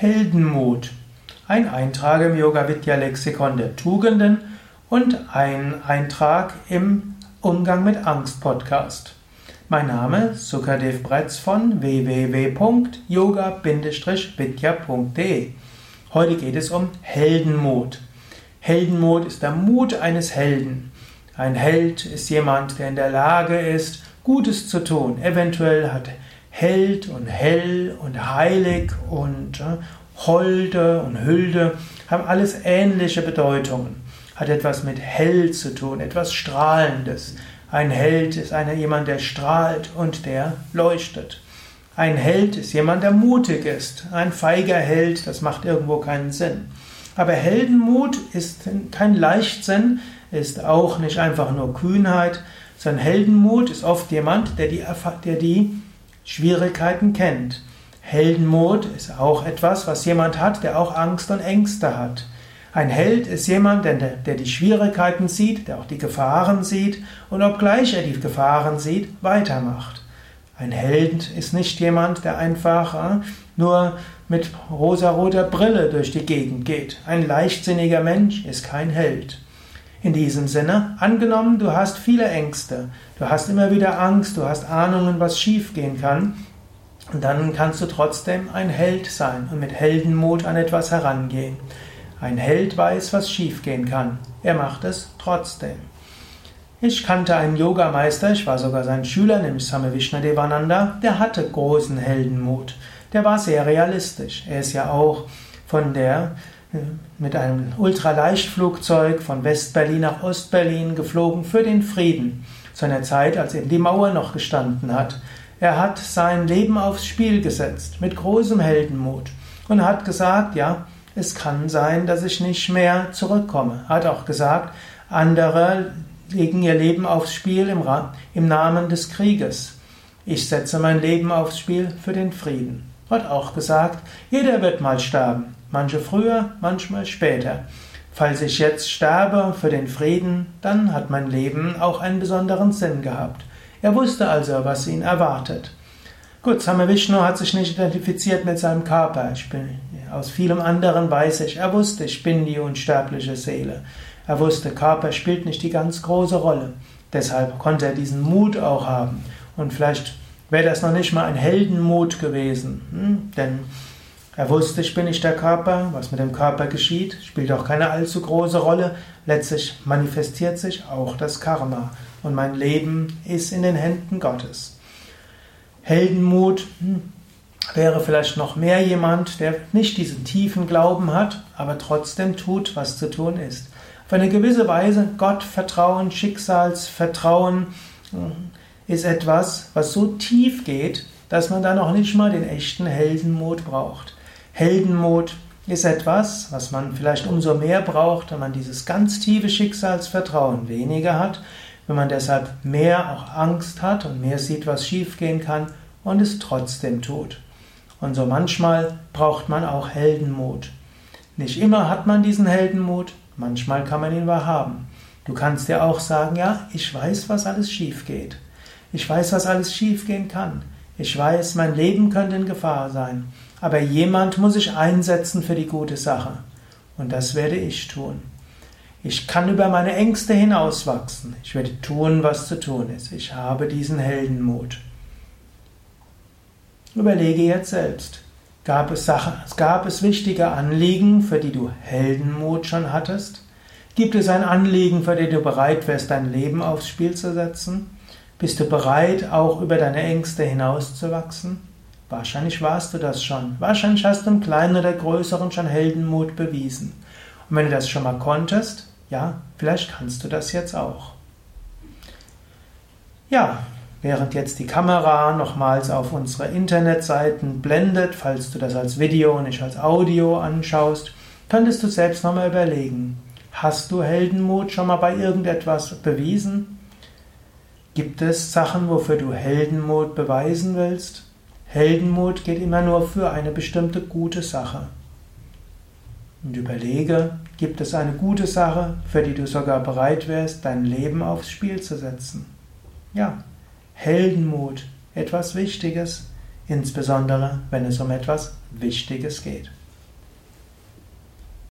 Heldenmut. Ein Eintrag im Yoga Vidya Lexikon der Tugenden und ein Eintrag im Umgang mit Angst Podcast. Mein Name ist Sukadev Bretz von www.yoga-vidya.de. Heute geht es um Heldenmut. Heldenmut ist der Mut eines Helden. Ein Held ist jemand, der in der Lage ist, Gutes zu tun. Eventuell hat Held und hell und heilig und äh, holde und hülde haben alles ähnliche Bedeutungen. Hat etwas mit hell zu tun, etwas strahlendes. Ein Held ist einer jemand, der strahlt und der leuchtet. Ein Held ist jemand, der mutig ist. Ein feiger Held, das macht irgendwo keinen Sinn. Aber Heldenmut ist kein Leichtsinn, ist auch nicht einfach nur Kühnheit, sondern Heldenmut ist oft jemand, der die, der die Schwierigkeiten kennt. Heldenmut ist auch etwas, was jemand hat, der auch Angst und Ängste hat. Ein Held ist jemand, der, der die Schwierigkeiten sieht, der auch die Gefahren sieht und obgleich er die Gefahren sieht, weitermacht. Ein Held ist nicht jemand, der einfach äh, nur mit rosaroter Brille durch die Gegend geht. Ein leichtsinniger Mensch ist kein Held. In diesem Sinne, angenommen, du hast viele Ängste, du hast immer wieder Angst, du hast Ahnungen, was schiefgehen kann, dann kannst du trotzdem ein Held sein und mit Heldenmut an etwas herangehen. Ein Held weiß, was schiefgehen kann. Er macht es trotzdem. Ich kannte einen Yogameister, ich war sogar sein Schüler, nämlich Same Vishnadevananda, der hatte großen Heldenmut. Der war sehr realistisch. Er ist ja auch von der mit einem Ultraleichtflugzeug von West-Berlin nach Ost-Berlin geflogen für den Frieden, zu einer Zeit, als eben die Mauer noch gestanden hat. Er hat sein Leben aufs Spiel gesetzt, mit großem Heldenmut, und hat gesagt, ja, es kann sein, dass ich nicht mehr zurückkomme. Hat auch gesagt, andere legen ihr Leben aufs Spiel im, im Namen des Krieges. Ich setze mein Leben aufs Spiel für den Frieden. Hat auch gesagt, jeder wird mal sterben. Manche früher, manchmal später. Falls ich jetzt sterbe für den Frieden, dann hat mein Leben auch einen besonderen Sinn gehabt. Er wusste also, was ihn erwartet. Gut, Same Vishnu hat sich nicht identifiziert mit seinem Körper. Bin, aus vielem anderen weiß ich, er wusste, ich bin die unsterbliche Seele. Er wusste, Körper spielt nicht die ganz große Rolle. Deshalb konnte er diesen Mut auch haben. Und vielleicht wäre das noch nicht mal ein Heldenmut gewesen. Hm? Denn er wusste, ich bin nicht der Körper, was mit dem Körper geschieht, spielt auch keine allzu große Rolle. Letztlich manifestiert sich auch das Karma und mein Leben ist in den Händen Gottes. Heldenmut hm, wäre vielleicht noch mehr jemand, der nicht diesen tiefen Glauben hat, aber trotzdem tut, was zu tun ist. Auf eine gewisse Weise Gottvertrauen, Schicksalsvertrauen hm, ist etwas, was so tief geht, dass man da noch nicht mal den echten Heldenmut braucht. Heldenmut ist etwas, was man vielleicht umso mehr braucht, wenn man dieses ganz tiefe Schicksalsvertrauen weniger hat, wenn man deshalb mehr auch Angst hat und mehr sieht, was schiefgehen kann und es trotzdem tut. Und so manchmal braucht man auch Heldenmut. Nicht immer hat man diesen Heldenmut, manchmal kann man ihn wahr haben. Du kannst dir auch sagen, ja, ich weiß, was alles schief geht. Ich weiß, was alles schiefgehen kann. Ich weiß, mein Leben könnte in Gefahr sein. Aber jemand muss sich einsetzen für die gute Sache. Und das werde ich tun. Ich kann über meine Ängste hinauswachsen. Ich werde tun, was zu tun ist. Ich habe diesen Heldenmut. Überlege jetzt selbst. Gab es, Sachen, gab es wichtige Anliegen, für die du Heldenmut schon hattest? Gibt es ein Anliegen, für das du bereit wärst, dein Leben aufs Spiel zu setzen? Bist du bereit, auch über deine Ängste hinauszuwachsen? Wahrscheinlich warst du das schon. Wahrscheinlich hast du im Kleinen oder Größeren schon Heldenmut bewiesen. Und wenn du das schon mal konntest, ja, vielleicht kannst du das jetzt auch. Ja, während jetzt die Kamera nochmals auf unsere Internetseiten blendet, falls du das als Video und nicht als Audio anschaust, könntest du selbst nochmal überlegen, hast du Heldenmut schon mal bei irgendetwas bewiesen? Gibt es Sachen, wofür du Heldenmut beweisen willst? Heldenmut geht immer nur für eine bestimmte gute Sache. Und überlege, gibt es eine gute Sache, für die du sogar bereit wärst, dein Leben aufs Spiel zu setzen? Ja, Heldenmut, etwas Wichtiges, insbesondere wenn es um etwas Wichtiges geht.